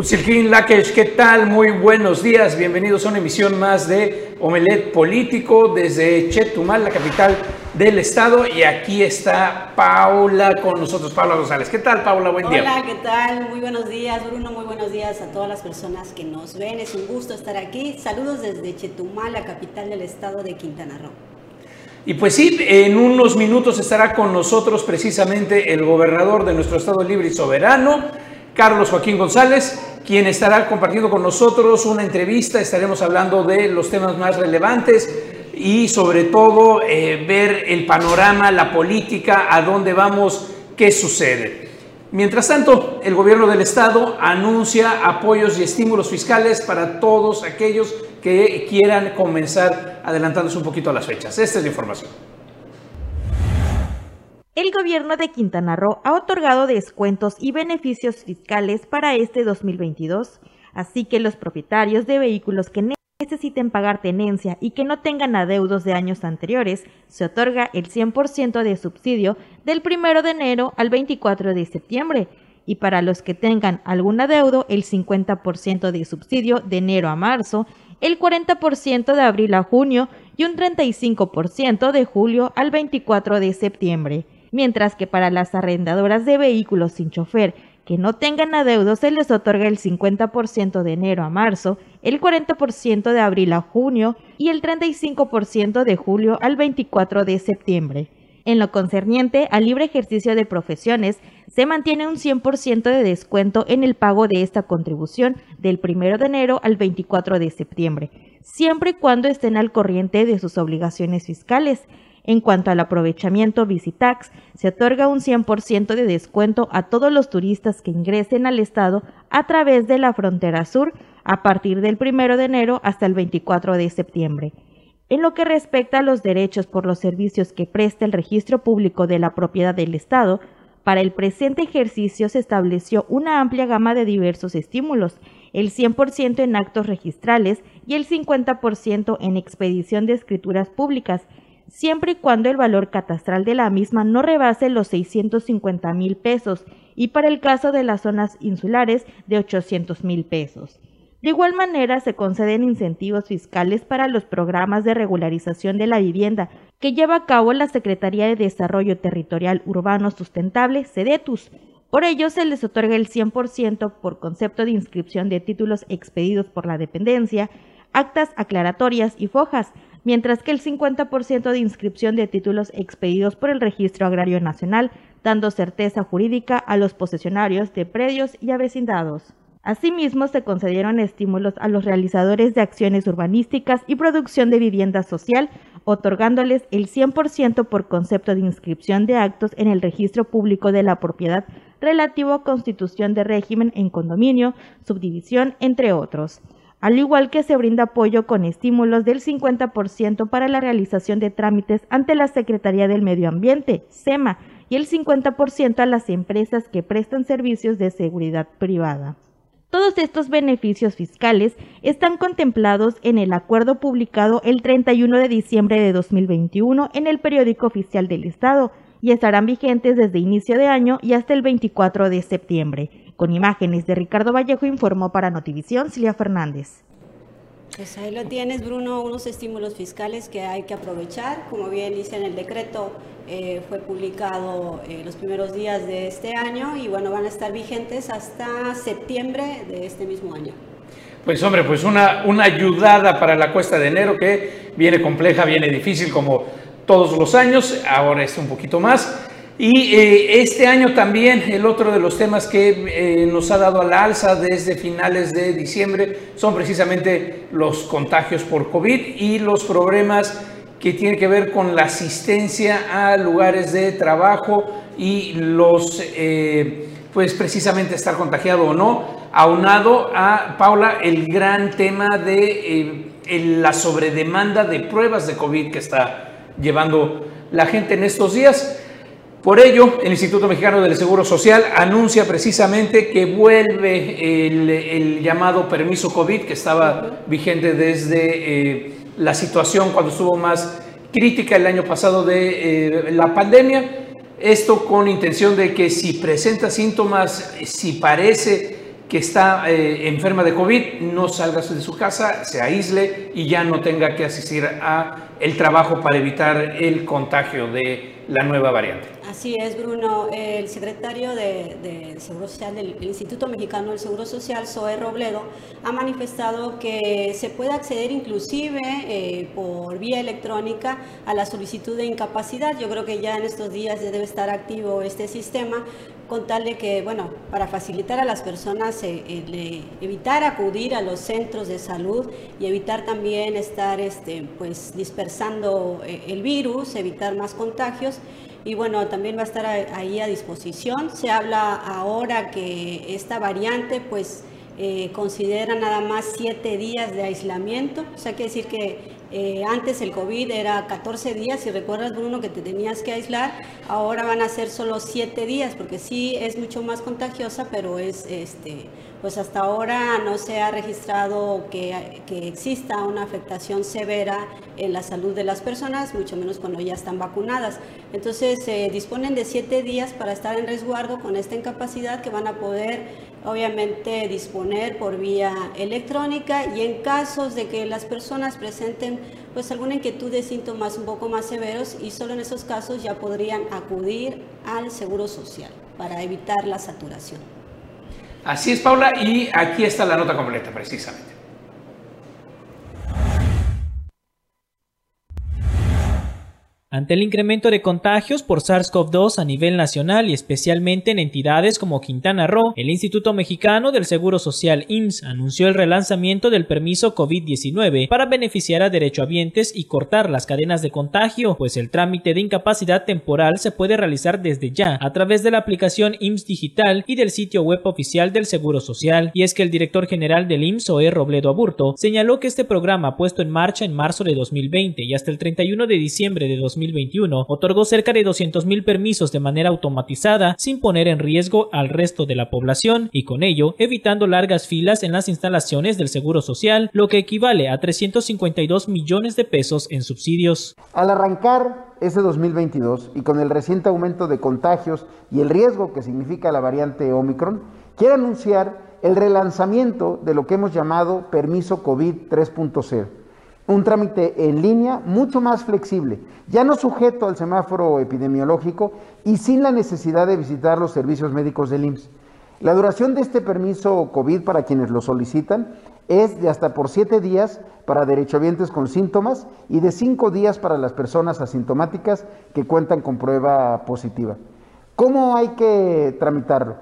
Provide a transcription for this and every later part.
Utzilkin Lakesh, ¿qué tal? Muy buenos días. Bienvenidos a una emisión más de Omelet Político desde Chetumal, la capital del estado. Y aquí está Paula con nosotros, Paula González. ¿Qué tal, Paula? Buen día. Hola, ¿qué tal? Muy buenos días, Bruno. Muy buenos días a todas las personas que nos ven. Es un gusto estar aquí. Saludos desde Chetumal, la capital del estado de Quintana Roo. Y pues sí, en unos minutos estará con nosotros precisamente el gobernador de nuestro estado libre y soberano Carlos Joaquín González, quien estará compartiendo con nosotros una entrevista. Estaremos hablando de los temas más relevantes y sobre todo eh, ver el panorama, la política, a dónde vamos, qué sucede. Mientras tanto, el gobierno del estado anuncia apoyos y estímulos fiscales para todos aquellos que quieran comenzar adelantándose un poquito a las fechas. Esta es la información el gobierno de Quintana Roo ha otorgado descuentos y beneficios fiscales para este 2022, así que los propietarios de vehículos que necesiten pagar tenencia y que no tengan adeudos de años anteriores, se otorga el 100% de subsidio del 1 de enero al 24 de septiembre, y para los que tengan algún adeudo, el 50% de subsidio de enero a marzo, el 40% de abril a junio y un 35% de julio al 24 de septiembre mientras que para las arrendadoras de vehículos sin chofer que no tengan adeudos se les otorga el 50% de enero a marzo, el 40% de abril a junio y el 35% de julio al 24 de septiembre. En lo concerniente al libre ejercicio de profesiones, se mantiene un 100% de descuento en el pago de esta contribución del 1 de enero al 24 de septiembre, siempre y cuando estén al corriente de sus obligaciones fiscales, en cuanto al aprovechamiento Visitax, se otorga un 100% de descuento a todos los turistas que ingresen al estado a través de la frontera sur a partir del 1 de enero hasta el 24 de septiembre. En lo que respecta a los derechos por los servicios que presta el registro público de la propiedad del Estado, para el presente ejercicio se estableció una amplia gama de diversos estímulos, el 100% en actos registrales y el 50% en expedición de escrituras públicas, siempre y cuando el valor catastral de la misma no rebase los 650 mil pesos y para el caso de las zonas insulares de 800 mil pesos. De igual manera, se conceden incentivos fiscales para los programas de regularización de la vivienda que lleva a cabo la Secretaría de Desarrollo Territorial Urbano Sustentable, SEDETUS. Por ello, se les otorga el 100% por concepto de inscripción de títulos expedidos por la dependencia, actas aclaratorias y fojas, mientras que el 50% de inscripción de títulos expedidos por el Registro Agrario Nacional, dando certeza jurídica a los posesionarios de predios y avecindados. Asimismo, se concedieron estímulos a los realizadores de acciones urbanísticas y producción de vivienda social, otorgándoles el 100% por concepto de inscripción de actos en el registro público de la propiedad relativo a constitución de régimen en condominio, subdivisión, entre otros al igual que se brinda apoyo con estímulos del 50% para la realización de trámites ante la Secretaría del Medio Ambiente, SEMA, y el 50% a las empresas que prestan servicios de seguridad privada. Todos estos beneficios fiscales están contemplados en el acuerdo publicado el 31 de diciembre de 2021 en el periódico oficial del Estado y estarán vigentes desde inicio de año y hasta el 24 de septiembre. Con imágenes de Ricardo Vallejo informó para Notivisión Silvia Fernández. Pues ahí lo tienes, Bruno, unos estímulos fiscales que hay que aprovechar. Como bien dice en el decreto, eh, fue publicado eh, los primeros días de este año y bueno, van a estar vigentes hasta septiembre de este mismo año. Pues hombre, pues una, una ayudada para la cuesta de enero que viene compleja, viene difícil como todos los años, ahora es un poquito más. Y eh, este año también el otro de los temas que eh, nos ha dado a la alza desde finales de diciembre son precisamente los contagios por COVID y los problemas que tienen que ver con la asistencia a lugares de trabajo y los, eh, pues precisamente estar contagiado o no, aunado a, Paula, el gran tema de la sobredemanda de pruebas de COVID que está llevando la gente en estos días. Por ello, el Instituto Mexicano del Seguro Social anuncia precisamente que vuelve el, llamado permiso COVID que estaba vigente desde eh, la situación cuando estuvo más crítica el año pasado de eh, la pandemia. Esto con intención de que si presenta síntomas, si parece que está eh, enferma de COVID no salga de su casa, se aísle y ya no tenga que asistir a el trabajo para evitar el contagio de la nueva variante. Así es, Bruno. El secretario de, Seguro Social del Instituto Mexicano del Seguro Social, Zoe Robledo, ha manifestado que se puede acceder inclusive eh, por vía electrónica a la solicitud de incapacidad. Yo creo que ya en estos días debe estar activo este sistema con tal de que, bueno, para facilitar a las personas eh, evitar acudir a los centros de salud y evitar también estar este, pues, dispersando eh, el virus, evitar más contagios. Y bueno, también va a estar ahí a disposición. Se habla ahora que esta variante pues eh, considera nada más siete días de aislamiento. O sea, quiere decir que eh, antes el COVID era 14 días, si recuerdas Bruno que te tenías que aislar, ahora van a ser solo 7 días, porque sí es mucho más contagiosa, pero es, este, pues hasta ahora no se ha registrado que, que exista una afectación severa en la salud de las personas, mucho menos cuando ya están vacunadas. Entonces se disponen de 7 días para estar en resguardo con esta incapacidad que van a poder obviamente disponer por vía electrónica y en casos de que las personas presenten pues alguna inquietud de síntomas un poco más severos y solo en esos casos ya podrían acudir al Seguro Social para evitar la saturación. Así es, Paula, y aquí está la nota completa precisamente. Ante el incremento de contagios por SARS-CoV-2 a nivel nacional y especialmente en entidades como Quintana Roo, el Instituto Mexicano del Seguro Social IMSS anunció el relanzamiento del permiso COVID-19 para beneficiar a derechohabientes y cortar las cadenas de contagio, pues el trámite de incapacidad temporal se puede realizar desde ya a través de la aplicación IMSS Digital y del sitio web oficial del Seguro Social. Y es que el director general del IMSS, Oe Robledo Aburto, señaló que este programa puesto en marcha en marzo de 2020 y hasta el 31 de diciembre de 2020 2021 otorgó cerca de 200.000 permisos de manera automatizada sin poner en riesgo al resto de la población y con ello evitando largas filas en las instalaciones del Seguro Social, lo que equivale a 352 millones de pesos en subsidios. Al arrancar ese 2022 y con el reciente aumento de contagios y el riesgo que significa la variante Omicron, quiero anunciar el relanzamiento de lo que hemos llamado permiso COVID 3.0 un trámite en línea mucho más flexible, ya no sujeto al semáforo epidemiológico y sin la necesidad de visitar los servicios médicos del IMSS. La duración de este permiso COVID para quienes lo solicitan es de hasta por siete días para derechohabientes con síntomas y de cinco días para las personas asintomáticas que cuentan con prueba positiva. ¿Cómo hay que tramitarlo?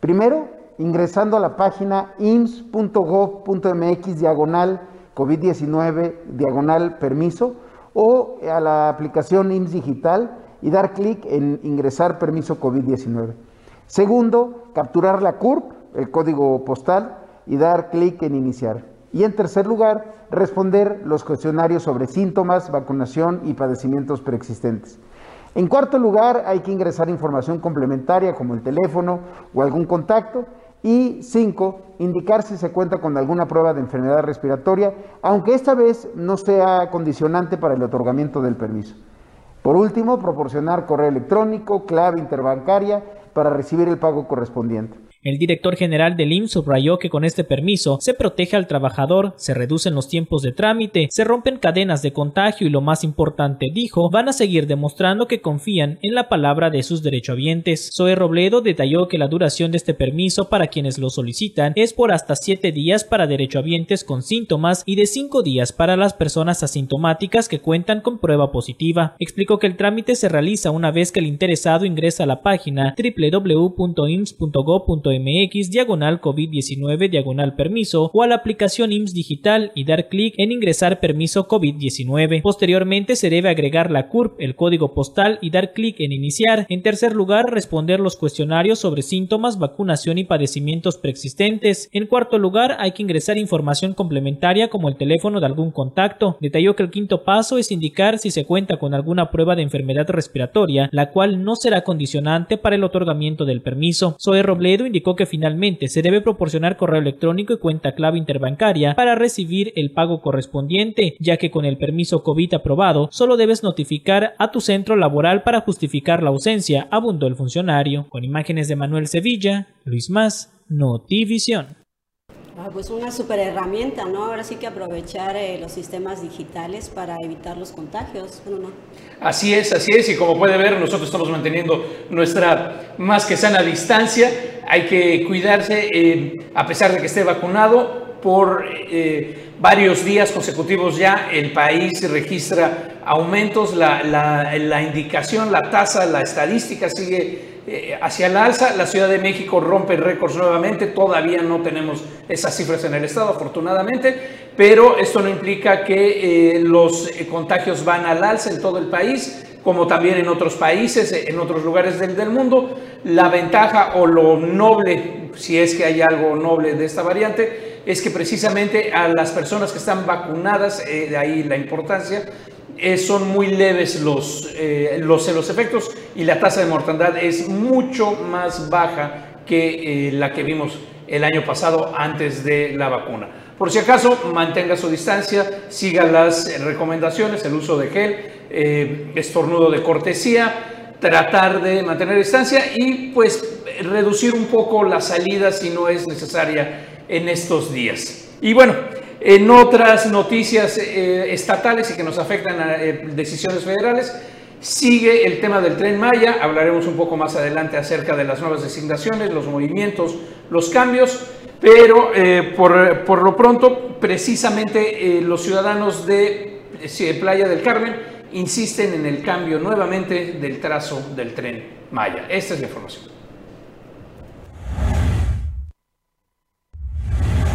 Primero, ingresando a la página ims.gov.mx diagonal COVID-19 diagonal permiso o a la aplicación IMSS Digital y dar clic en ingresar permiso COVID-19. Segundo, capturar la CURP, el código postal, y dar clic en iniciar. Y en tercer lugar, responder los cuestionarios sobre síntomas, vacunación y padecimientos preexistentes. En cuarto lugar, hay que ingresar información complementaria como el teléfono o algún contacto y cinco, indicar si se cuenta con alguna prueba de enfermedad respiratoria, aunque esta vez no sea condicionante para el otorgamiento del permiso. Por último, proporcionar correo electrónico, clave interbancaria para recibir el pago correspondiente. El director general del IMSS subrayó que con este permiso se protege al trabajador, se reducen los tiempos de trámite, se rompen cadenas de contagio y lo más importante, dijo, van a seguir demostrando que confían en la palabra de sus derechohabientes. Zoe Robledo detalló que la duración de este permiso para quienes lo solicitan es por hasta siete días para derechohabientes con síntomas y de cinco días para las personas asintomáticas que cuentan con prueba positiva. Explicó que el trámite se realiza una vez que el interesado ingresa a la página www.ims.gov.mx mx diagonal COVID-19 diagonal permiso o a la aplicación IMSS digital y dar clic en ingresar permiso COVID-19. Posteriormente se debe agregar la CURP, el código postal y dar clic en iniciar. En tercer lugar, responder los cuestionarios sobre síntomas, vacunación y padecimientos preexistentes. En cuarto lugar, hay que ingresar información complementaria como el teléfono de algún contacto. Detalló que el quinto paso es indicar si se cuenta con alguna prueba de enfermedad respiratoria, la cual no será condicionante para el otorgamiento del permiso. Zoe Robledo indicó que finalmente se debe proporcionar correo electrónico y cuenta clave interbancaria para recibir el pago correspondiente, ya que con el permiso COVID aprobado solo debes notificar a tu centro laboral para justificar la ausencia, abundó el funcionario. Con imágenes de Manuel Sevilla, Luis Más, Notivisión. Ah, pues una super herramienta, ¿no? Ahora sí que aprovechar eh, los sistemas digitales para evitar los contagios, ¿no? Así es, así es, y como puede ver, nosotros estamos manteniendo nuestra más que sana distancia. Hay que cuidarse, eh, a pesar de que esté vacunado, por eh, varios días consecutivos ya el país registra aumentos, la, la, la indicación, la tasa, la estadística sigue eh, hacia el alza. La Ciudad de México rompe récords nuevamente. Todavía no tenemos esas cifras en el estado, afortunadamente, pero esto no implica que eh, los eh, contagios van al alza en todo el país, como también en otros países, en otros lugares del, del mundo. La ventaja o lo noble, si es que hay algo noble de esta variante, es que precisamente a las personas que están vacunadas, de ahí la importancia, eh, son muy leves los, eh, los, los, efectos y la tasa de mortandad es mucho más baja que eh, la que vimos el año pasado antes de la vacuna. Por si acaso, mantenga su distancia, siga las recomendaciones, el uso de gel, estornudo de cortesía, tratar de mantener distancia y pues reducir un poco la salida si no es necesaria en estos días. Y bueno, en otras noticias eh, estatales y que nos afectan a eh, decisiones federales, sigue el tema del tren Maya. Hablaremos un poco más adelante acerca de las nuevas designaciones, los movimientos, los cambios. Pero eh, por, por, lo pronto, precisamente los ciudadanos de Playa del Carmen insisten en el cambio nuevamente del trazo del tren Maya. Esta es la información.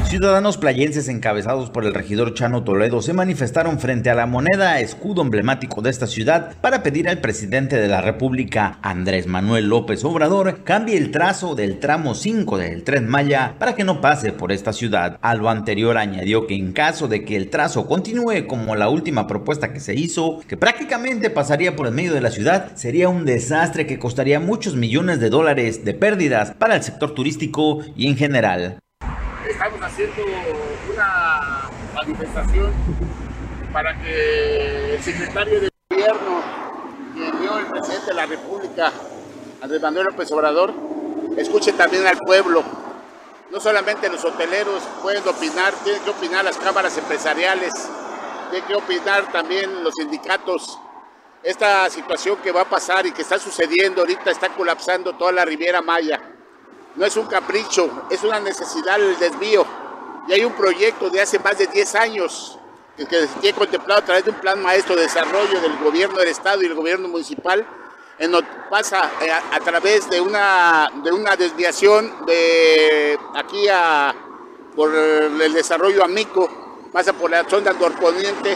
Ciudadanos playenses encabezados por el regidor Chano Toledo se manifestaron frente a la moneda escudo emblemático de esta ciudad para pedir al presidente de la República, Andrés Manuel López Obrador, cambie el trazo del tramo 5 del Tren Maya para que no pase por esta ciudad. A lo anterior añadió que en caso de que el trazo continúe como la última propuesta que se hizo, que prácticamente pasaría por el medio de la ciudad, sería un desastre que costaría muchos millones de dólares de pérdidas para el sector turístico y en general haciendo una manifestación para que el secretario de gobierno que envió el presidente de la República, Andrés Manuel López Obrador, escuche también al pueblo. No solamente los hoteleros pueden opinar, tienen que opinar las cámaras empresariales, tienen que opinar también los sindicatos. Esta situación que va a pasar y que está sucediendo ahorita está colapsando toda la Riviera Maya no es un capricho, es una necesidad el desvío. Y hay un proyecto de hace más de 10 años que, tiene contemplado a través de un plan maestro de desarrollo del gobierno del estado y el gobierno municipal, en pasa eh, a, través de una, de una desviación de aquí a por el desarrollo amico, pasa por la zona norponiente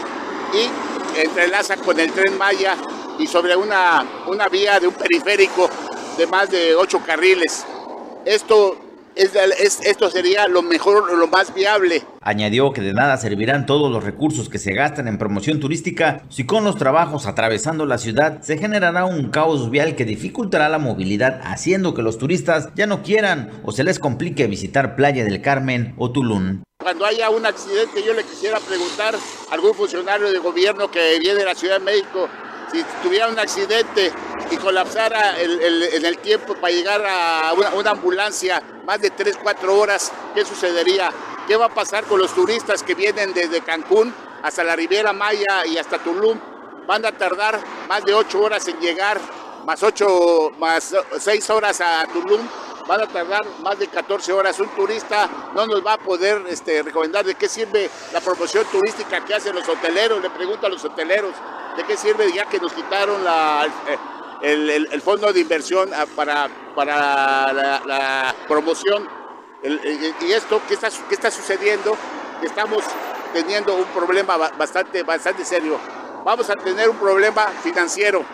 y entrelaza con el tren Maya y sobre una, una vía de un periférico de más de ocho carriles. Esto, es, esto sería lo mejor, lo más viable. Añadió que de nada servirán todos los recursos que se gastan en promoción turística si con los trabajos atravesando la ciudad se generará un caos vial que dificultará la movilidad haciendo que los turistas ya no quieran o se les complique visitar Playa del Carmen o Tulum. Cuando haya un accidente yo le quisiera preguntar a algún funcionario de gobierno que viene de la Ciudad de México si tuviera un accidente y colapsara en el tiempo para llegar a una, ambulancia más de 3, 4 horas, ¿qué sucedería? ¿Qué va a pasar con los turistas que vienen desde Cancún hasta la Riviera Maya y hasta Tulum? Van a tardar más de 8 horas en llegar, más 8, más 6 horas a Tulum van a tardar más de 14 horas. Un turista no nos va a poder este, recomendar de qué sirve la promoción turística que hacen los hoteleros. Le pregunto a los hoteleros de qué sirve ya que nos quitaron eh, el, fondo de inversión ah, para, para la, promoción. y esto, ¿qué está, ¿qué está sucediendo? Estamos teniendo un problema bastante, bastante serio. Vamos a tener un problema financiero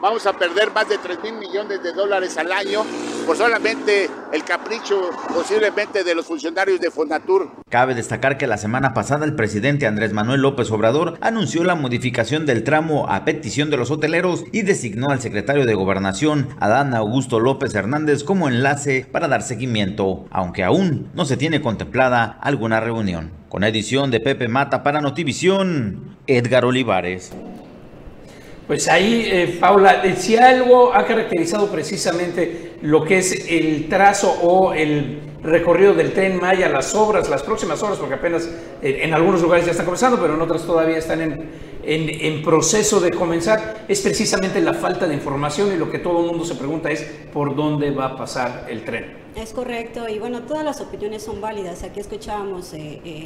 vamos a perder más de 3 mil millones de dólares al año por solamente el capricho posiblemente de los funcionarios de Fonatur. Cabe destacar que la semana pasada el presidente Andrés Manuel López Obrador anunció la modificación del tramo a petición de los hoteleros y designó al secretario de Gobernación, Adán Augusto López Hernández, como enlace para dar seguimiento, aunque aún no se tiene contemplada alguna reunión. Con edición de Pepe Mata para Notivisión, Edgar Olivares. Pues ahí, eh, Paula, eh, si algo ha caracterizado precisamente lo que es el trazo o el recorrido del tren Maya, las obras, las próximas obras, porque apenas eh, en algunos lugares ya están comenzando, pero en otras todavía están en, en, proceso de comenzar, es precisamente la falta de información y lo que todo el mundo se pregunta es por dónde va a pasar el tren. Es correcto, y bueno, todas las opiniones son válidas. Aquí escuchábamos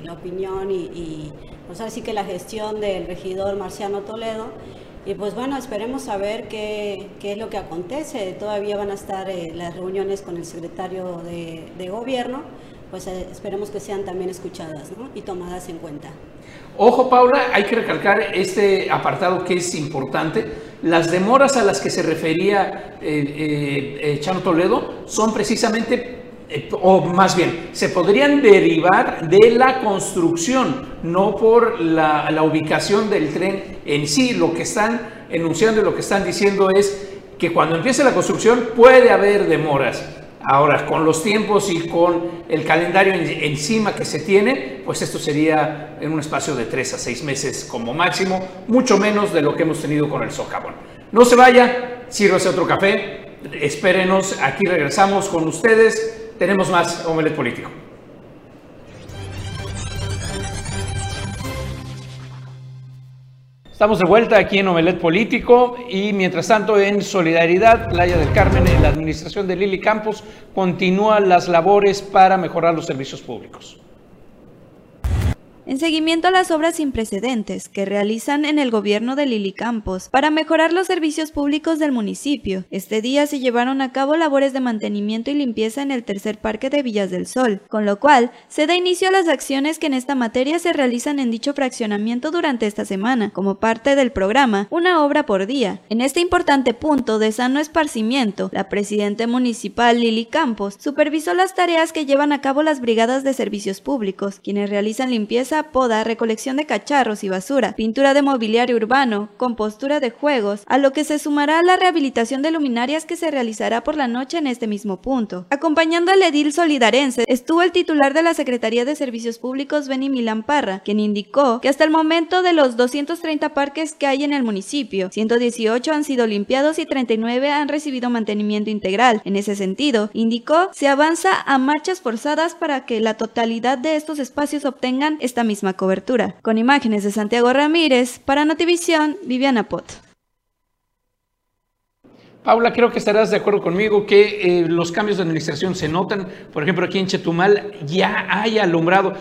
la opinión y, y pues así que la gestión del regidor Marciano Toledo y pues bueno, esperemos saber qué, qué es lo que acontece. Todavía van a estar eh, las reuniones con el secretario de, gobierno, pues eh, esperemos que sean también escuchadas y tomadas en cuenta. Ojo, Paula, hay que recalcar este apartado que es importante. Las demoras a las que se refería eh, Chano Toledo son precisamente o más bien, se podrían derivar de la construcción, no por la, ubicación del tren en sí. Lo que están enunciando y lo que están diciendo es que cuando empiece la construcción puede haber demoras. Ahora, con los tiempos y con el calendario encima que se tiene, pues esto sería en un espacio de tres a seis meses como máximo, mucho menos de lo que hemos tenido con el socavón. No se vaya, sírvase otro café, espérenos, aquí regresamos con ustedes tenemos más Omelet Político. Estamos de vuelta aquí en Omelet Político y mientras tanto en Solidaridad, Playa del Carmen, en la administración de Lili Campos, continúan las labores para mejorar los servicios públicos en seguimiento a las obras sin precedentes que realizan en el gobierno de Lili Campos para mejorar los servicios públicos del municipio. Este día se llevaron a cabo labores de mantenimiento y limpieza en el tercer parque de Villas del Sol, con lo cual se da inicio a las acciones que en esta materia se realizan en dicho fraccionamiento durante esta semana, como parte del programa Una obra por día. En este importante punto de sano esparcimiento, la presidenta municipal Lili Campos supervisó las tareas que llevan a cabo las brigadas de servicios públicos, quienes realizan limpieza poda, recolección de cacharros y basura, pintura de mobiliario urbano, compostura de juegos, a lo que se sumará la rehabilitación de luminarias que se realizará por la noche en este mismo punto. Acompañando al edil solidarense estuvo el titular de la Secretaría de Servicios Públicos, Benny Milán Parra, quien indicó que hasta el momento de los 230 parques que hay en el municipio, 118 han sido limpiados y 39 han recibido mantenimiento integral. En ese sentido, indicó, se avanza a marchas forzadas para que la totalidad de estos espacios obtengan esta misma cobertura. Con imágenes de Santiago Ramírez, para Notivisión, Viviana Pot. Paula, creo que estarás de acuerdo conmigo que eh, los cambios de administración se notan. Por ejemplo, aquí en Chetumal ya hay alumbrado.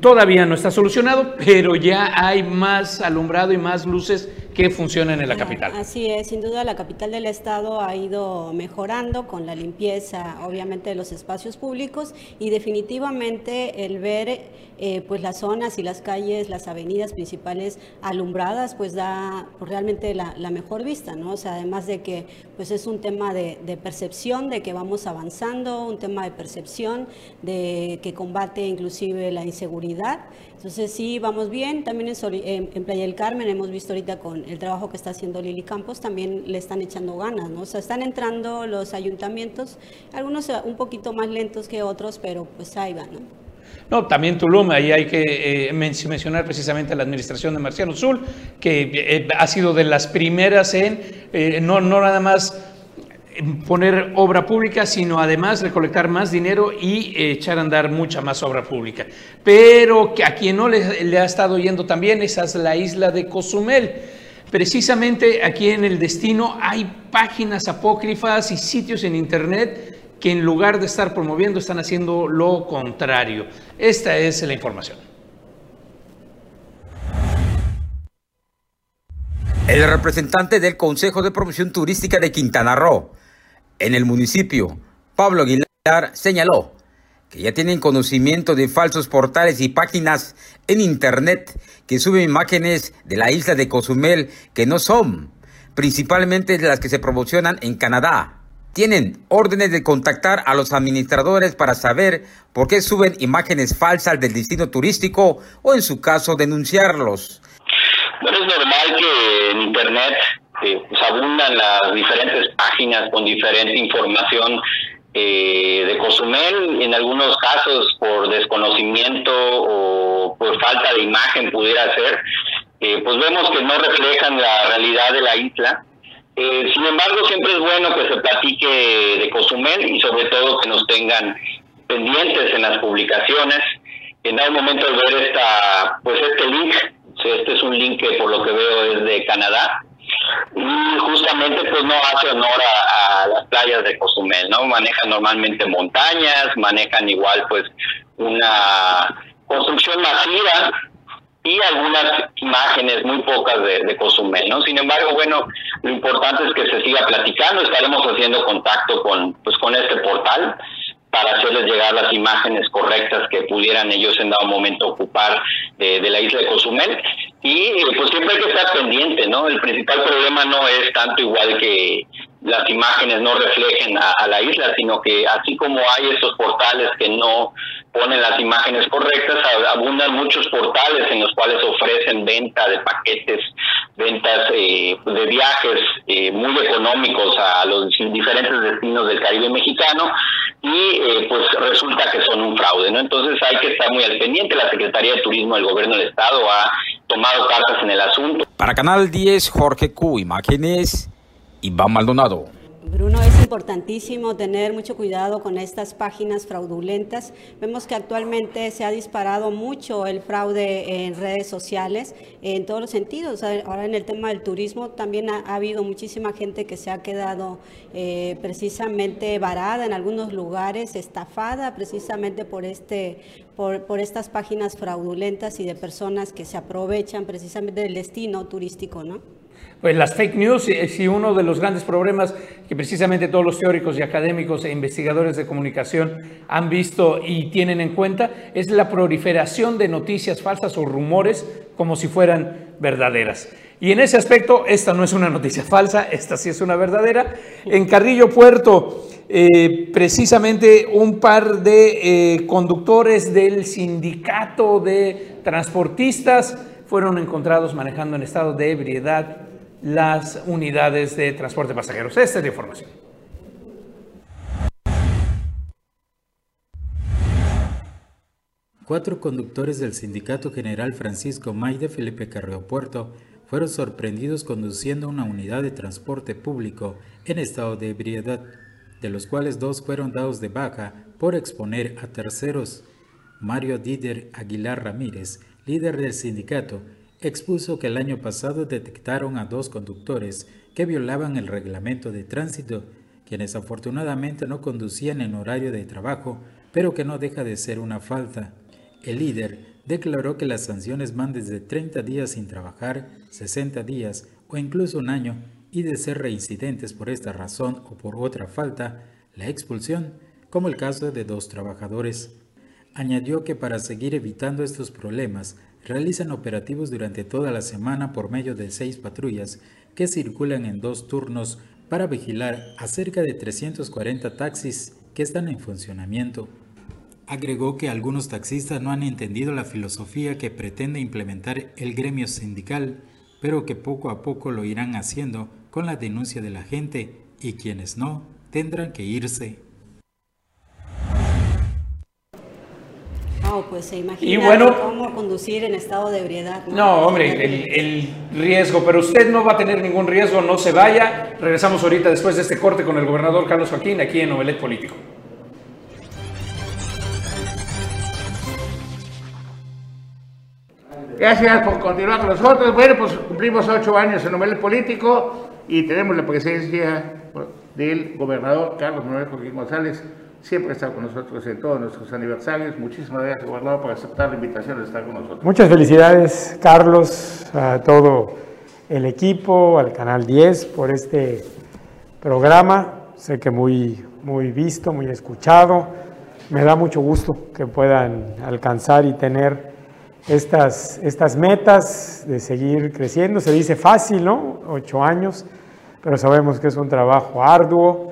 Todavía no está solucionado, pero ya hay más alumbrado y más luces que funcionan en la capital. Así es, sin duda la capital del estado ha ido mejorando con la limpieza, obviamente, de los espacios públicos y definitivamente el ver eh, pues las zonas y las calles, las avenidas principales alumbradas, pues da pues, realmente la, mejor vista, ¿no? O sea, además de que pues es un tema de, percepción, de que vamos avanzando, un tema de percepción, de que combate inclusive la inseguridad. Entonces sí, vamos bien. También en, en Playa del Carmen hemos visto ahorita con el trabajo que está haciendo Lili Campos, también le están echando ganas, ¿no? O sea, están entrando los ayuntamientos, algunos un poquito más lentos que otros, pero pues ahí van, ¿no? No, también Tulum, ahí hay que eh, mencionar precisamente la administración de Marciano Sul, que eh, ha sido de las primeras en eh, no, no nada más poner obra pública, sino además recolectar más dinero y echar a andar mucha más obra pública. Pero a quien no le, le ha estado yendo también, esa es la isla de Cozumel Precisamente aquí en el destino hay páginas apócrifas y sitios en Internet que en lugar de estar promoviendo están haciendo lo contrario. Esta es la información. El representante del Consejo de Promoción Turística de Quintana Roo en el municipio, Pablo Aguilar, señaló que ya tienen conocimiento de falsos portales y páginas en Internet que suben imágenes de la isla de Cozumel que no son, principalmente las que se promocionan en Canadá. Tienen órdenes de contactar a los administradores para saber por qué suben imágenes falsas del destino turístico o en su caso denunciarlos. Bueno, es normal que en Internet eh, pues, abundan las diferentes páginas con diferente información eh, de Cozumel, en algunos casos por desconocimiento o por falta de imagen pudiera ser, eh, pues vemos que no reflejan la realidad de la isla. Eh, sin embargo, siempre es bueno que se platique de Cozumel y sobre todo que nos tengan pendientes en las publicaciones. En algún momento al ver esta, pues este link, este es un link que por lo que veo es de Canadá, y justamente pues no hace honor a, las playas de Cozumel, ¿no? Manejan normalmente montañas, manejan igual pues una construcción masiva y algunas imágenes muy pocas de, de, Cozumel, ¿no? Sin embargo, bueno, lo importante es que se siga platicando, estaremos haciendo contacto con, pues, con este portal para hacerles llegar las imágenes correctas que pudieran ellos en dado momento ocupar de, la isla de Cozumel. Y eh, pues siempre hay que estar pendiente, ¿no? El principal problema no es tanto igual que las imágenes no reflejen a, la isla, sino que así como hay estos portales que no ponen las imágenes correctas, abundan muchos portales en los cuales ofrecen venta de paquetes, ventas eh, de viajes eh, muy económicos a los diferentes destinos del Caribe mexicano y eh, pues resulta que son un fraude, ¿no? Entonces hay que estar muy al pendiente. La Secretaría de Turismo del Gobierno del Estado ha tomado cartas en el asunto. Para Canal 10, Jorge Q, imágenes, Iván Maldonado. Bruno, es importantísimo tener mucho cuidado con estas páginas fraudulentas. Vemos que actualmente se ha disparado mucho el fraude en redes sociales en todos los sentidos. Ahora en el tema del turismo también ha, habido muchísima gente que se ha quedado eh, precisamente varada en algunos lugares, estafada precisamente por, este, por, por estas páginas fraudulentas y de personas que se aprovechan precisamente del destino turístico, ¿no? Pues las fake news, si uno de los grandes problemas que precisamente todos los teóricos y académicos e investigadores de comunicación han visto y tienen en cuenta es la proliferación de noticias falsas o rumores como si fueran verdaderas. Y en ese aspecto, esta no es una noticia falsa, esta sí es una verdadera. En Carrillo Puerto, eh, precisamente un par de eh, conductores del sindicato de transportistas fueron encontrados manejando en estado de ebriedad las unidades de transporte de pasajeros. Esta es la información. Cuatro conductores del Sindicato General Francisco May de Felipe Carreo Puerto fueron sorprendidos conduciendo una unidad de transporte público en estado de ebriedad, de los cuales dos fueron dados de baja por exponer a terceros. Mario Dider Aguilar Ramírez, líder del sindicato, expuso que el año pasado detectaron a dos conductores que violaban el reglamento de tránsito, quienes afortunadamente no conducían en horario de trabajo, pero que no deja de ser una falta. El líder declaró que las sanciones van desde 30 días sin trabajar, 60 días o incluso un año, y de ser reincidentes por esta razón o por otra falta, la expulsión, como el caso de dos trabajadores. Añadió que para seguir evitando estos problemas, realizan operativos durante toda la semana por medio de seis patrullas que circulan en dos turnos para vigilar a cerca de 340 taxis que están en funcionamiento. Agregó que algunos taxistas no han entendido la filosofía que pretende implementar el gremio sindical, pero que poco a poco lo irán haciendo con la denuncia de la gente y quienes no tendrán que irse. Pues se imagina cómo conducir en estado de ebriedad. No, hombre, el, riesgo, pero usted no va a tener ningún riesgo, no se vaya. Regresamos ahorita después de este corte con el gobernador Carlos Joaquín aquí en Novelet Político. Gracias por continuar con nosotros. Bueno, pues cumplimos ocho años en Novelet Político y tenemos la presencia del gobernador Carlos Manuel Joaquín González siempre está con nosotros en todos nuestros aniversarios. Muchísimas gracias, gobernador, por aceptar la invitación de estar con nosotros. Muchas felicidades, Carlos, a todo el equipo, al Canal 10 por este programa. Sé que muy, muy visto, muy escuchado. Me da mucho gusto que puedan alcanzar y tener estas, estas metas de seguir creciendo. Se dice fácil, ¿no? Ocho años, pero sabemos que es un trabajo arduo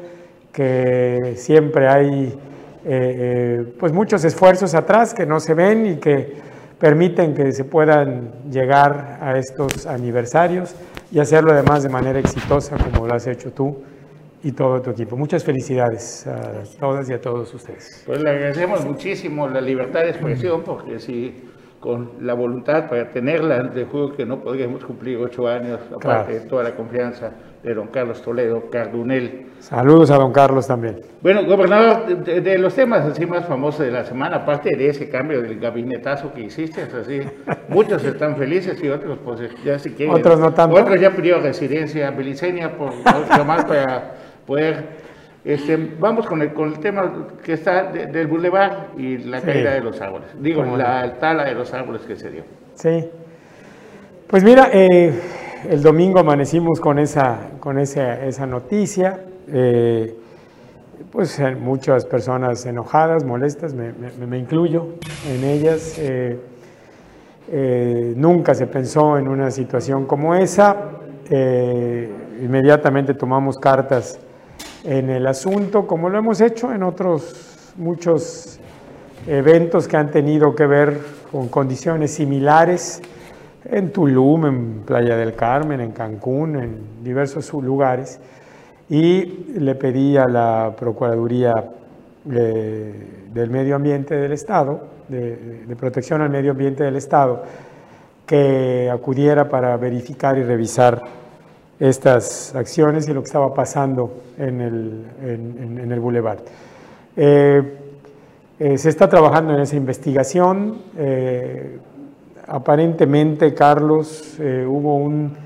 que siempre hay eh, eh, pues muchos esfuerzos atrás que no se ven y que permiten que se puedan llegar a estos aniversarios y hacerlo además de manera exitosa como lo has hecho tú y todo tu equipo. Muchas felicidades a todas y a todos ustedes. Pues le agradecemos muchísimo la libertad de expresión porque si con la voluntad para tenerla, de juego que no podríamos cumplir ocho años, aparte de toda la confianza de don Carlos Toledo Cardunel. Saludos a don Carlos también. Bueno, gobernador, de, los temas así más famosos de la semana, aparte de ese cambio del gabinetazo que hiciste, es así, muchos están felices y otros pues ya si quieren. Otros no tanto. Otros ya pidió residencia belicenia por más para poder este, vamos con el, con el tema que está del bulevar y la caída de los árboles. Digo, la tala de los árboles que se dio. Sí. Pues mira, eh, el domingo amanecimos con esa, con esa, esa noticia. Eh, pues eh, muchas personas enojadas, molestas, me, me, incluyo en ellas. nunca se pensó en una situación como esa. inmediatamente tomamos cartas en el asunto, como lo hemos hecho en otros muchos eventos que han tenido que ver con condiciones similares en Tulum, en Playa del Carmen, en Cancún, en diversos lugares, y le pedí a la Procuraduría del Medio Ambiente del Estado, de Protección al Medio Ambiente del Estado, que acudiera para verificar y revisar estas acciones y lo que estaba pasando en el, en, el Boulevard. Eh, eh, se está trabajando en esa investigación. Eh, aparentemente, Carlos, hubo un,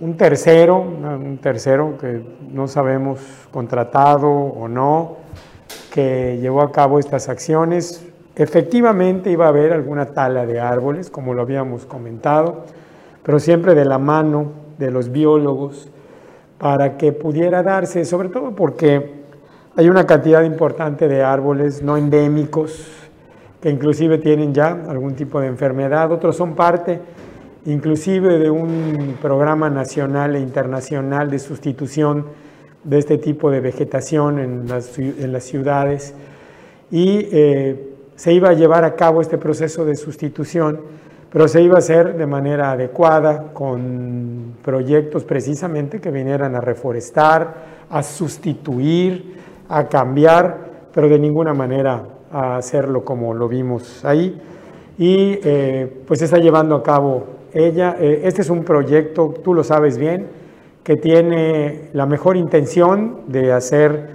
un, tercero, un tercero que no sabemos contratado o no, que llevó a cabo estas acciones. Efectivamente iba a haber alguna tala de árboles, como lo habíamos comentado, pero siempre de la mano de los biólogos para que pudiera darse, sobre todo porque hay una cantidad importante de árboles no endémicos que inclusive tienen ya algún tipo de enfermedad, otros son parte inclusive de un programa nacional e internacional de sustitución de este tipo de vegetación en las, en las ciudades. Y eh, se iba a llevar a cabo este proceso de sustitución pero se iba a hacer de manera adecuada, con proyectos precisamente que vinieran a reforestar, a sustituir, a cambiar, pero de ninguna manera a hacerlo como lo vimos ahí. Y eh, pues está llevando a cabo ella. Eh, este es un proyecto, tú lo sabes bien, que tiene la mejor intención de hacer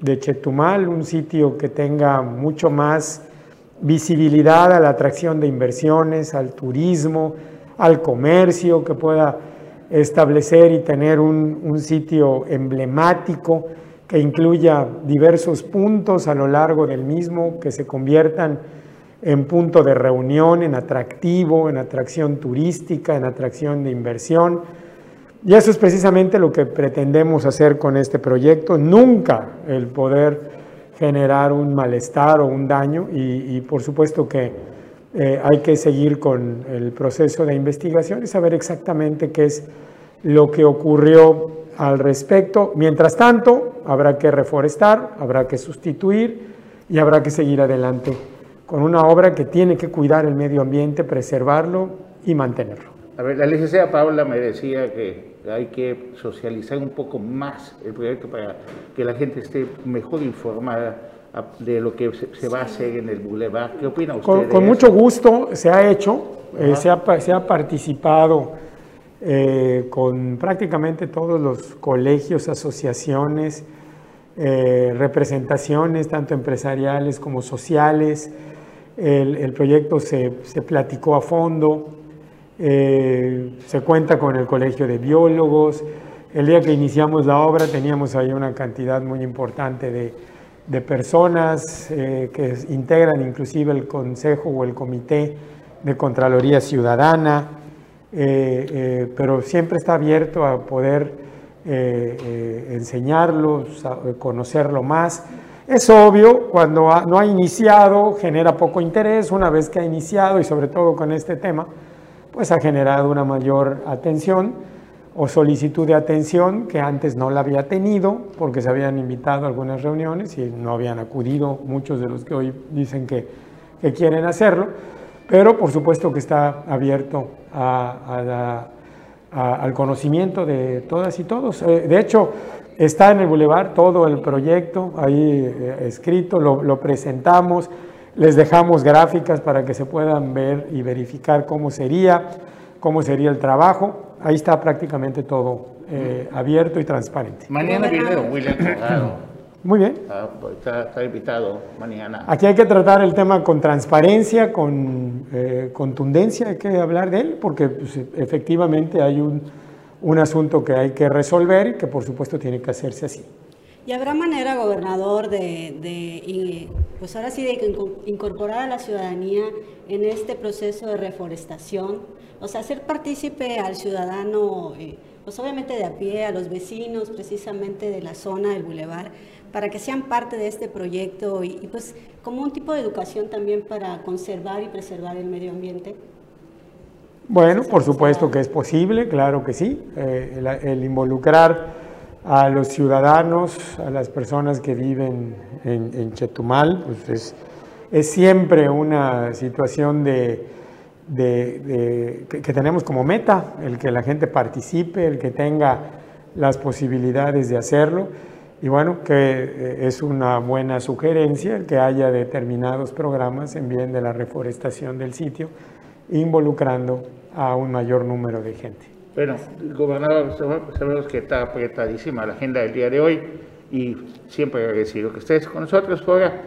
de Chetumal un sitio que tenga mucho más visibilidad a la atracción de inversiones, al turismo, al comercio, que pueda establecer y tener un, sitio emblemático que incluya diversos puntos a lo largo del mismo, que se conviertan en punto de reunión, en atractivo, en atracción turística, en atracción de inversión. Y eso es precisamente lo que pretendemos hacer con este proyecto. Nunca el poder generar un malestar o un daño y, por supuesto que eh, hay que seguir con el proceso de investigación y saber exactamente qué es lo que ocurrió al respecto. Mientras tanto, habrá que reforestar, habrá que sustituir y habrá que seguir adelante con una obra que tiene que cuidar el medio ambiente, preservarlo y mantenerlo. A ver, la licenciada Paula me decía que hay que socializar un poco más el proyecto para que la gente esté mejor informada de lo que se va a hacer en el Boulevard. ¿Qué opina usted? Con, mucho gusto se ha hecho, eh, se, ha, se, ha, participado eh, con prácticamente todos los colegios, asociaciones, eh, representaciones, tanto empresariales como sociales. El, el proyecto se, se platicó a fondo. Eh, se cuenta con el Colegio de Biólogos. El día que iniciamos la obra teníamos ahí una cantidad muy importante de, personas eh, que integran inclusive el Consejo o el Comité de Contraloría Ciudadana, eh, pero siempre está abierto a poder enseñarlo, conocerlo más. Es obvio, cuando no ha iniciado genera poco interés, una vez que ha iniciado y sobre todo con este tema, pues ha generado una mayor atención o solicitud de atención que antes no la había tenido porque se habían invitado a algunas reuniones y no habían acudido. Muchos de los que hoy dicen que, quieren hacerlo, pero por supuesto que está abierto al conocimiento de todas y todos. Eh, de hecho, está en el Boulevard todo el proyecto ahí eh, escrito, lo presentamos Les dejamos gráficas para que se puedan ver y verificar cómo sería, cómo sería el trabajo. Ahí está prácticamente todo eh, abierto y transparente. Mañana viene don William Colgado. Muy bien. Está, está, invitado mañana. Aquí hay que tratar el tema con transparencia, con eh, contundencia, hay que hablar de él, porque pues, efectivamente hay un, un asunto que hay que resolver y que por supuesto tiene que hacerse así. ¿Y habrá manera, gobernador, de, de, pues ahora sí, de incorporar a la ciudadanía en este proceso de reforestación? O sea, hacer partícipe al ciudadano, eh, pues obviamente de a pie, a los vecinos precisamente de la zona del bulevar, para que sean parte de este proyecto y, pues como un tipo de educación también para conservar y preservar el medio ambiente. Bueno, por supuesto que es posible, claro que sí. Eh, el involucrar a los ciudadanos, a las personas que viven en, Chetumal, pues es, siempre una situación de, que, tenemos como meta, el que la gente participe, el que tenga las posibilidades de hacerlo. Y bueno, que eh, es una buena sugerencia el que haya determinados programas en bien de la reforestación del sitio, involucrando a un mayor número de gente. Bueno, gobernador, sabemos que está apretadísima la agenda del día de hoy y siempre agradecido que estés con nosotros. Ahora,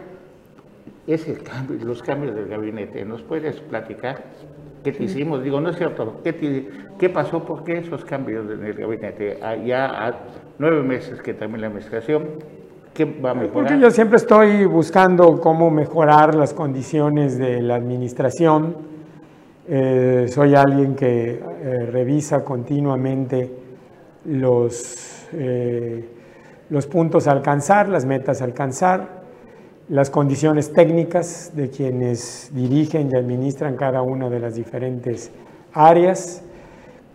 ese cambio, los cambios del gabinete, ¿nos puedes platicar? ¿Qué te hicimos? Digo, no es cierto. ¿Qué, qué pasó? ¿Por qué esos cambios en el gabinete? Ah, ya a nueve meses que termina la administración, ¿qué va a mejorar? Porque yo siempre estoy buscando cómo mejorar las condiciones de la administración eh, soy alguien que eh, revisa continuamente los, eh, los puntos a alcanzar, las metas a alcanzar, las condiciones técnicas de quienes dirigen y administran cada una de las diferentes áreas.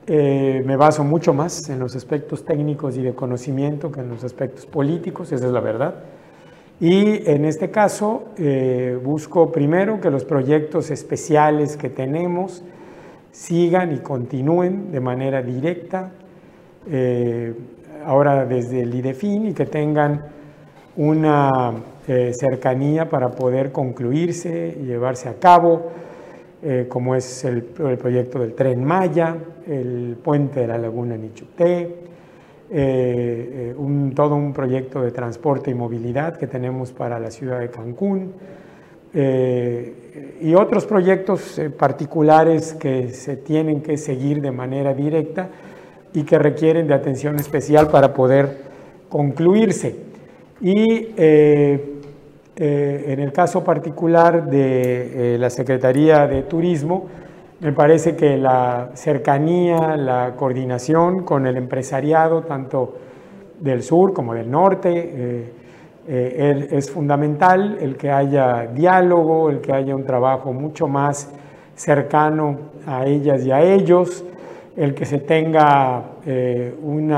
me baso mucho más en los aspectos técnicos y de conocimiento que en los aspectos políticos, esa es la verdad. Y en este caso eh, busco primero que los proyectos especiales que tenemos sigan y continúen de manera directa, eh, ahora desde el IDEFIN, y que tengan una eh, cercanía para poder concluirse y llevarse a cabo, como es el, el, proyecto del tren Maya, el puente de la laguna Nichuté, eh, un, todo un proyecto de transporte y movilidad que tenemos para la ciudad de Cancún eh, y otros proyectos eh, particulares que se tienen que seguir de manera directa y que requieren de atención especial para poder concluirse. Y en el caso particular de la Secretaría de Turismo, me parece que la cercanía, la coordinación con el empresariado, tanto del sur como del norte, eh, eh, es fundamental el que haya diálogo, el que haya un trabajo mucho más cercano a ellas y a ellos, el que se tenga eh, un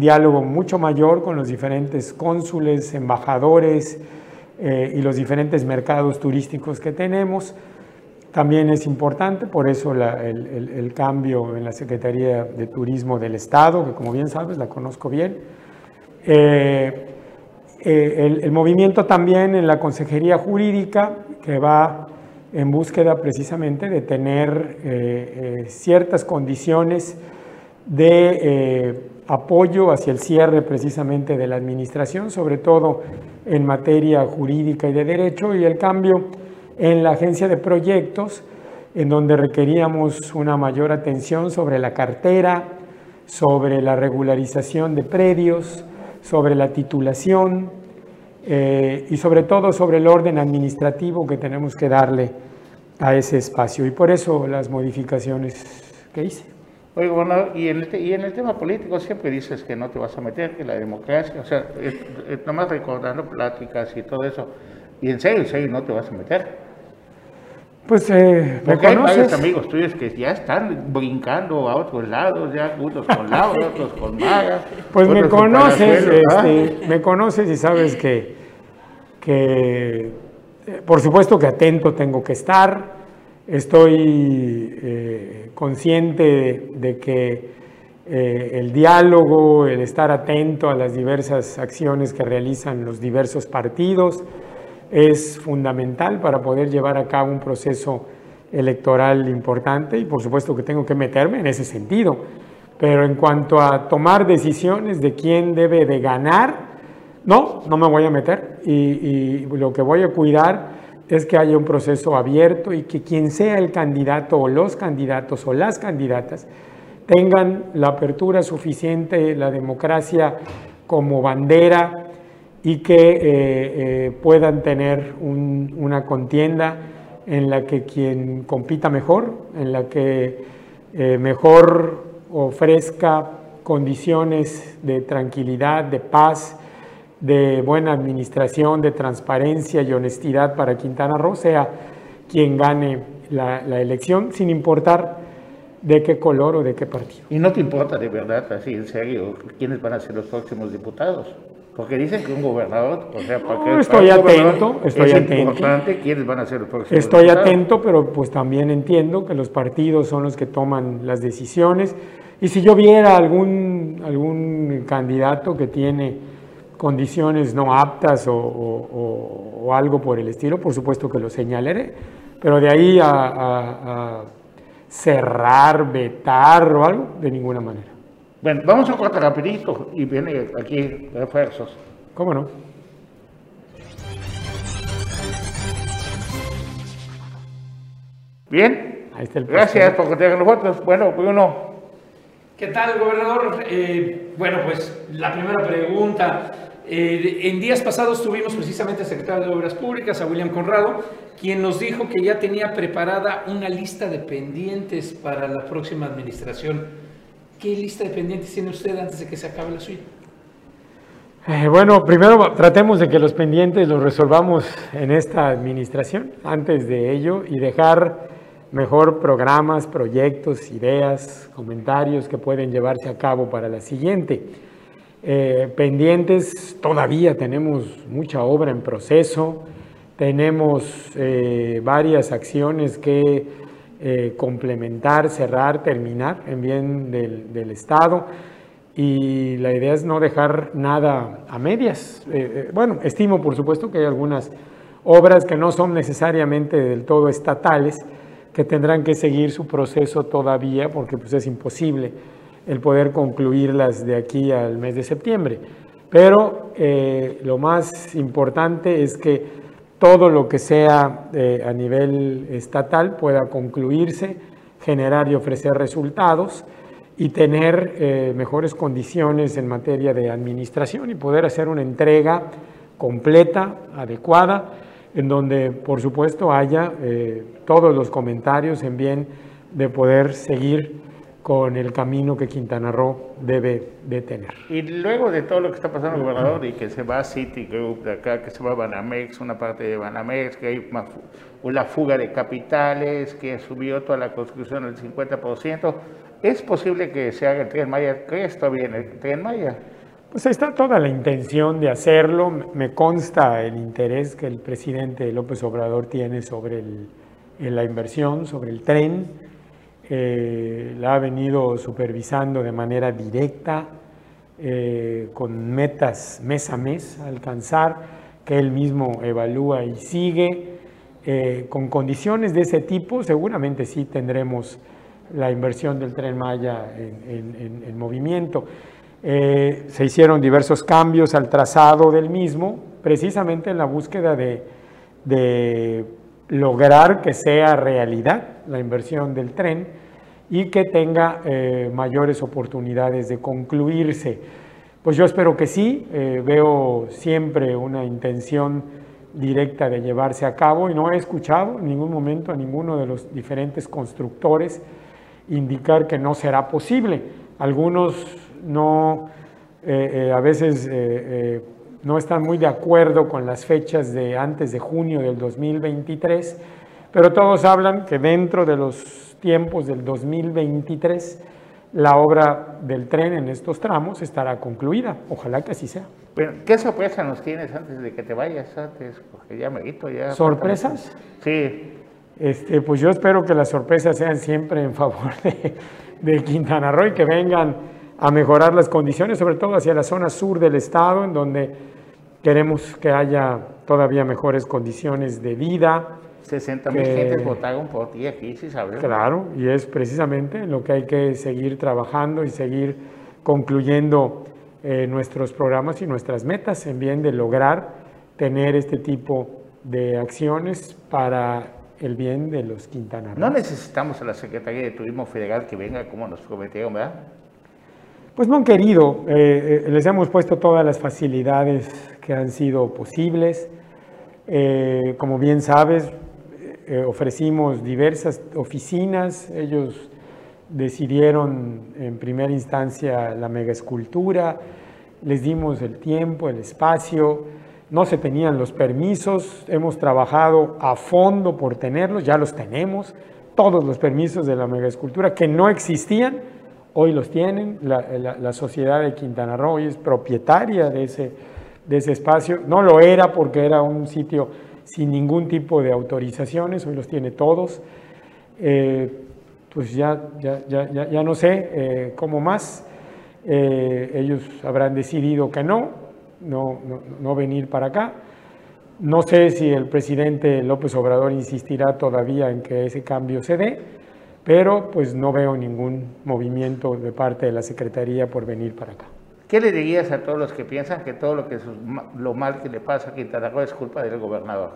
diálogo mucho mayor con los diferentes cónsules, embajadores y los diferentes mercados turísticos que tenemos también es importante, por eso el, cambio en la Secretaría de Turismo del Estado, que como bien sabes, la conozco bien. Eh, eh, el, movimiento también en la Consejería Jurídica, que va en búsqueda precisamente de tener eh, ciertas condiciones de apoyo hacia el cierre precisamente de la administración, sobre todo en materia jurídica y de derecho, y el cambio en la agencia de proyectos, en donde requeríamos una mayor atención sobre la cartera, sobre la regularización de predios, sobre la titulación eh, y sobre todo sobre el orden administrativo que tenemos que darle a ese espacio. Y por eso las modificaciones que hice. Oye, bueno, y en, el, y en el tema político siempre dices que no te vas a meter, que la democracia, o sea, nomás recordando pláticas y todo eso, y en serio, en serio, no te vas a meter. Pues eh, me Porque conoces. hay varios amigos tuyos que ya están brincando a otros lados, ya unos con lados, otros con magas. Pues me conoces, este, me conoces y sabes que, que, eh, por supuesto que atento tengo que estar. Estoy eh, consciente de que eh, el diálogo, el estar atento a las diversas acciones que realizan los diversos partidos, es fundamental para poder llevar a cabo un proceso electoral importante y por supuesto que tengo que meterme en ese sentido. Pero en cuanto a tomar decisiones de quién debe de ganar, no, no me voy a meter y, lo que voy a cuidar es que haya un proceso abierto y que quien sea el candidato o los candidatos o las candidatas tengan la apertura suficiente, la democracia como bandera y que eh, eh, puedan tener una contienda en la que quien compita mejor, en la que eh, mejor ofrezca condiciones de tranquilidad, de paz, de buena administración, de transparencia y honestidad para Quintana Roo, sea quien gane la, la elección, sin importar de qué color o de qué partido. ¿Y no te importa de verdad, así en serio, quiénes van a ser los próximos diputados? Porque dicen que un gobernador, o sea, para no, estoy atento, estoy es atento. importante quiénes van a ser los próximos Estoy atento, pero pues también entiendo que los partidos son los que toman las decisiones. Y si yo viera algún, algún candidato que tiene condiciones no aptas o, o- o algo por el estilo, por supuesto que lo señalaré. Pero de ahí a, a- a cerrar, vetar o algo, de ninguna manera. Bueno, vamos a cortar rapidito y viene aquí refuerzos. ¿Cómo no? Bien, Ahí está el gracias por contar con nosotros. Bueno, Bruno, ¿Qué tal, gobernador? Eh, bueno, pues la primera pregunta. Eh, en días pasados tuvimos precisamente al secretario de Obras Públicas, a William Conrado, quien nos dijo que ya tenía preparada una lista de pendientes para la próxima administración. ¿Qué lista de pendientes tiene usted antes de que se acabe la suya? Eh, bueno, primero tratemos de que los pendientes los resolvamos en esta administración, antes de ello, y dejar mejor programas, proyectos, ideas, comentarios que pueden llevarse a cabo para la siguiente. Eh, pendientes, todavía tenemos mucha obra en proceso, tenemos eh, varias acciones que eh, complementar, cerrar, terminar en bien del, Estado y la idea es no dejar nada a medias. Eh, eh, bueno, estimo por supuesto que hay algunas obras que no son necesariamente del todo estatales, que tendrán que seguir su proceso todavía porque pues, es imposible el poder concluirlas de aquí al mes de septiembre. Pero lo más importante es que todo lo que sea eh, a nivel estatal pueda concluirse, generar y ofrecer resultados y tener eh, mejores condiciones en materia de administración y poder hacer una entrega completa, adecuada, en donde por supuesto haya eh, todos los comentarios en bien de poder seguir con el camino que Quintana Roo debe de tener. y luego de todo lo que está pasando, gobernador, y que se va Citigroup de acá, que se va Banamex, una parte de Banamex, que hay una, una fuga de capitales, que subió toda la construcción al 50%, ¿es posible que se haga el Tren Maya? ¿Crees todavía en el Tren Maya? Pues está toda la intención de hacerlo. Me consta el interés que el presidente López Obrador tiene sobre el- la inversión, sobre el tren. Eh, la ha venido supervisando de manera directa, eh, con metas mes a mes alcanzar, que él mismo evalúa y sigue. Eh, con condiciones de ese tipo, seguramente sí tendremos la inversión del tren Maya en, en- en- en movimiento. Se hicieron diversos cambios al trazado del mismo, precisamente en la búsqueda de lograr que sea realidad la inversión del tren y que tenga eh, mayores oportunidades de concluirse. Pues yo espero que sí, eh, veo siempre una intención directa de llevarse a cabo y no he escuchado en ningún momento a ninguno de los diferentes constructores indicar que no será posible. Algunos no, eh, a veces no están muy de acuerdo con las fechas de antes de junio del 2023, pero todos hablan que dentro de los tiempos del 2023 la obra del tren en estos tramos estará concluida. Ojalá que así sea. Pero, ¿Qué sorpresa nos tienes antes de que te vayas? Antes, porque ya me ya. ¿Sorpresas? Sí. Este, pues yo espero que las sorpresas sean siempre en favor de, de Quintana Roo y que vengan a mejorar las condiciones, sobre todo hacia la zona sur del estado, en donde queremos que haya todavía mejores condiciones de vida. 60 mil gentes votaron por ti aquí, sí sabes. Claro, y es precisamente en lo que hay que seguir trabajando y seguir concluyendo eh, nuestros programas y nuestras metas en bien de lograr tener este tipo de acciones para el bien de los quintanarroenses. No necesitamos a la Secretaría de Turismo Federal que venga como nos prometieron, ¿verdad? Pues no han querido, eh, eh, les hemos puesto todas las facilidades que han sido posibles. Eh, como bien sabes, ofrecimos diversas oficinas, ellos decidieron en primera instancia la mega escultura, les dimos el tiempo, el espacio, no se tenían los permisos, hemos trabajado a fondo por tenerlos, ya los tenemos, todos los permisos de la megaescultura que no existían, hoy los tienen, la, sociedad de Quintana Roo es propietaria de ese, de ese espacio, no lo era porque era un sitio sin ningún tipo de autorizaciones, hoy los tiene todos, eh, pues ya, ya, ya, ya, no sé eh, cómo más, eh, ellos habrán decidido que no, no, no, venir para acá. No sé si el presidente López Obrador insistirá todavía en que ese cambio se dé, pero pues no veo ningún movimiento de parte de la Secretaría por venir para acá. ¿Qué le dirías a todos los que piensan que todo lo, mal que le pasa a Quintana Roo es culpa del gobernador?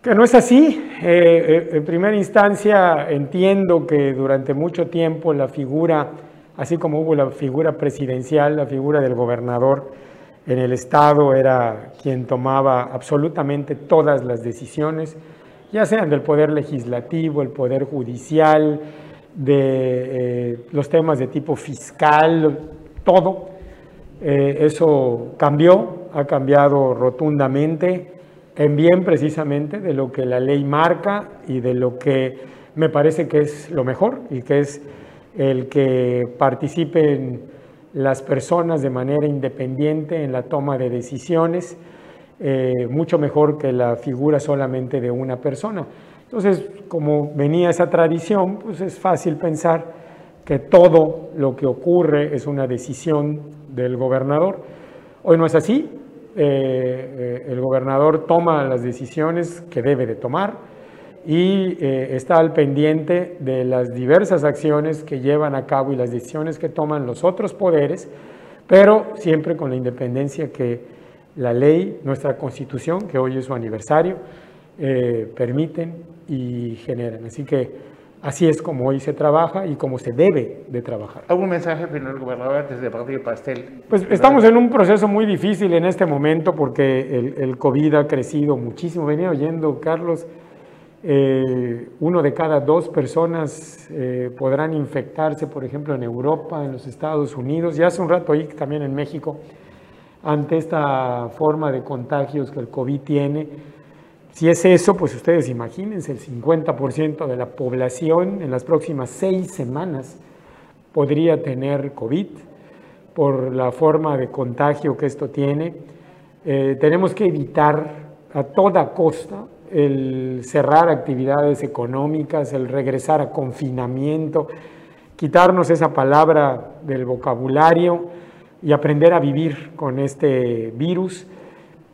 Que no es así. Eh, eh, en primera instancia entiendo que durante mucho tiempo la figura así como hubo la figura presidencial, la figura del gobernador en el Estado era quien tomaba absolutamente todas las decisiones, ya sean del poder legislativo, el poder judicial, de eh, los temas de tipo fiscal, todo. Eh, eso cambió, ha cambiado rotundamente en bien precisamente de lo que la ley marca y de lo que me parece que es lo mejor y que es el que participen las personas de manera independiente en la toma de decisiones, eh, mucho mejor que la figura solamente de una persona. Entonces, como venía esa tradición, pues es fácil pensar que todo lo que ocurre es una decisión del gobernador. Hoy no es así. Eh, eh, el gobernador toma las decisiones que debe de tomar y eh, está al pendiente de las diversas acciones que llevan a cabo y las decisiones que toman los otros poderes, pero siempre con la independencia que la ley, nuestra constitución, que hoy es su aniversario, permiten y generan. Así que así es como hoy se trabaja y como se debe de trabajar. ¿Algún mensaje final, gobernador, antes de partir pastel? Pues estamos en un proceso muy difícil en este momento porque el, el COVID ha crecido muchísimo. Venía oyendo, Carlos, eh, uno de cada dos personas eh, podrán infectarse, por ejemplo, en Europa, en los Estados Unidos, y hace un rato ahí también en México, ante esta forma de contagios que el COVID tiene. Si es eso, pues ustedes imagínense, el 50% de la población en las próximas seis semanas podría tener COVID por la forma de contagio que esto tiene. Eh, tenemos que evitar a toda costa el cerrar actividades económicas, el regresar a confinamiento, quitarnos esa palabra del vocabulario y aprender a vivir con este virus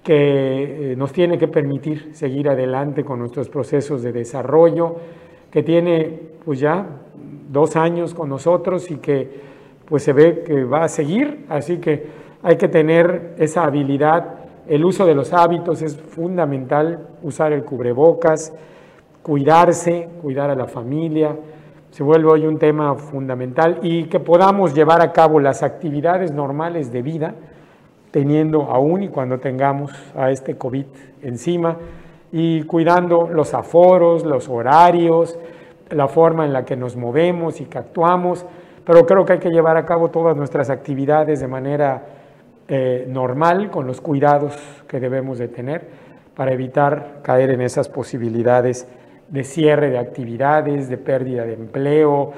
que eh, nos tiene que permitir seguir adelante con nuestros procesos de desarrollo, que tiene pues ya dos años con nosotros y que pues se ve que va a seguir, así que hay que tener esa habilidad. El uso de los hábitos es fundamental, usar el cubrebocas, cuidarse, cuidar a la familia, se vuelve hoy un tema fundamental y que podamos llevar a cabo las actividades normales de vida, teniendo aún y cuando tengamos a este COVID encima y cuidando los aforos, los horarios, la forma en la que nos movemos y que actuamos, pero creo que hay que llevar a cabo todas nuestras actividades de manera eh, normal con los cuidados que debemos de tener para evitar caer en esas posibilidades de cierre de actividades, de pérdida de empleo,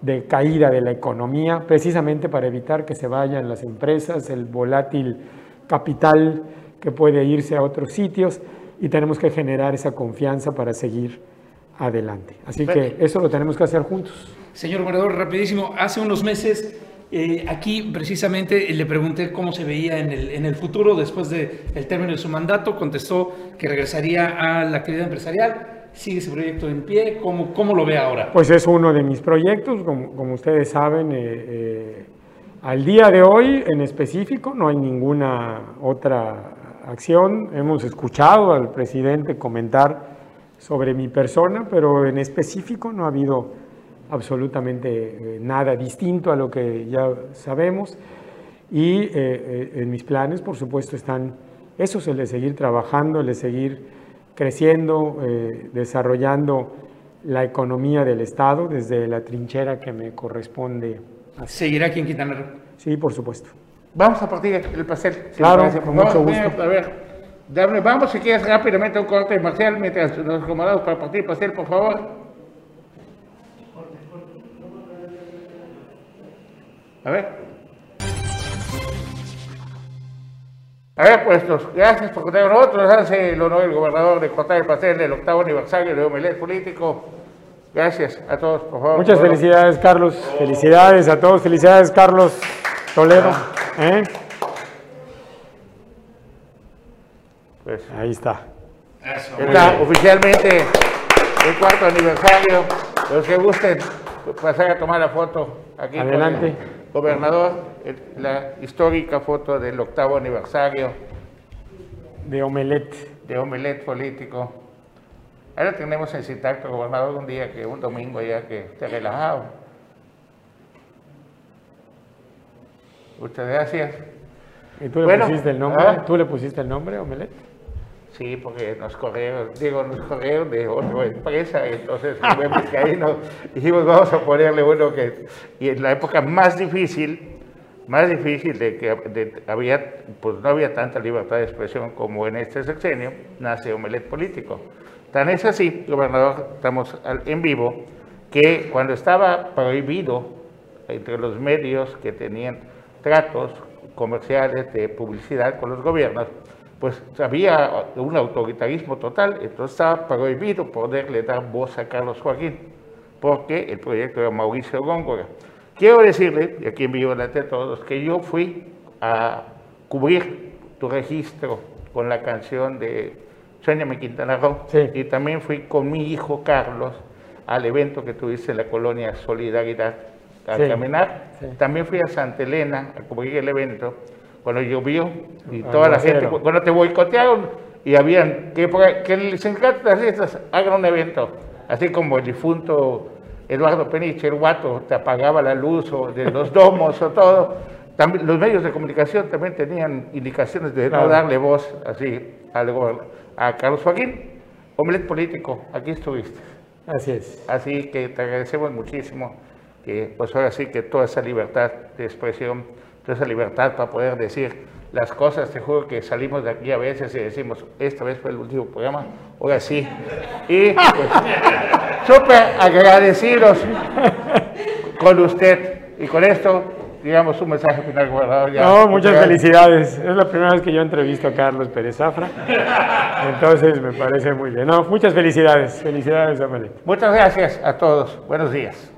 de caída de la economía, precisamente para evitar que se vayan las empresas, el volátil capital que puede irse a otros sitios y tenemos que generar esa confianza para seguir adelante. Así que eso lo tenemos que hacer juntos. Señor gobernador, rapidísimo, hace unos meses eh, aquí precisamente le pregunté cómo se veía en el, en el futuro después del el término de su mandato. Contestó que regresaría a la actividad empresarial. ¿Sigue ese proyecto en pie? ¿Cómo, cómo lo ve ahora? Pues es uno de mis proyectos, como, como ustedes saben. Eh, eh, al día de hoy, en específico, no hay ninguna otra acción. Hemos escuchado al presidente comentar sobre mi persona, pero en específico no ha habido absolutamente eh, nada distinto a lo que ya sabemos. Y en mis planes, por supuesto, están esos, el de seguir trabajando, el de seguir creciendo, desarrollando la economía del Estado desde la trinchera que me corresponde. ¿Seguirá aquí en Quintana Roo? Sí, por supuesto. Vamos a partir el pastel. claro, con mucho gusto. A ver, dame, vamos si quieres rápidamente un corte marcial mientras nos acomodamos para partir el pastel, por favor. A ver. A ver, puestos, gracias por contar con nosotros. Hace el honor el gobernador de cortar el pastel del octavo aniversario de Omelet Político. Gracias a todos, por favor. Muchas felicidades, Carlos. Felicidades a todos. Felicidades, Carlos Toledo. ¿Eh? Pues, Ahí está. está oficialmente el cuarto aniversario. Los que gusten pasar a tomar la foto aquí. Adelante gobernador, la histórica foto del octavo aniversario. De Omelet. De Omelet político. Ahora tenemos en Citacto, gobernador, un día que, un domingo ya que esté relajado. Muchas gracias. ¿Y tú le pusiste el nombre? ¿ah? ¿Tú le pusiste el nombre, Omelet? Sí, porque nos corrieron, digo, nos corrieron de otra empresa, entonces vemos que ahí nos dijimos, vamos a ponerle uno que, y en la época más difícil, más difícil de que había, pues no había tanta libertad de expresión como en este sexenio, nace Omelet Político. Tan es así, gobernador, estamos en vivo, que cuando estaba prohibido entre los medios que tenían tratos comerciales de publicidad con los gobiernos, pues había un autoritarismo total, entonces estaba prohibido poderle dar voz a Carlos Joaquín, porque el proyecto era Mauricio Góngora. Quiero decirle, y aquí en vivo delante de todos, que yo fui a cubrir tu registro con la canción de Sueñame Quintana Roo, y también fui con mi hijo Carlos al evento que tuviste en la colonia Solidaridad a caminar. También fui a Santa Elena a cubrir el evento cuando llovió y toda la gente, cuando te boicotearon y habían, que, que el sindicato de artistas haga un evento, así como el difunto Eduardo Peniche, el guato, te apagaba la luz o de los domos o todo. También, los medios de comunicación también tenían indicaciones de no darle voz así al, a Carlos Joaquín. Omelet político, aquí estuviste. Así es. Así que te agradecemos muchísimo que pues ahora sí que toda esa libertad de expresión esa libertad para poder decir las cosas. Te juro que salimos de aquí a veces y decimos, esta vez fue el último programa, ahora sí. Y pues, súper agradecidos con usted. Y con esto, digamos, un mensaje final, gobernador. no, muchas felicidades. Es la primera vez que yo entrevisto a Carlos Pérez Zafra. Entonces, me parece muy bien. No, muchas felicidades. Felicidades, Amelie. Muchas gracias a todos. Buenos días.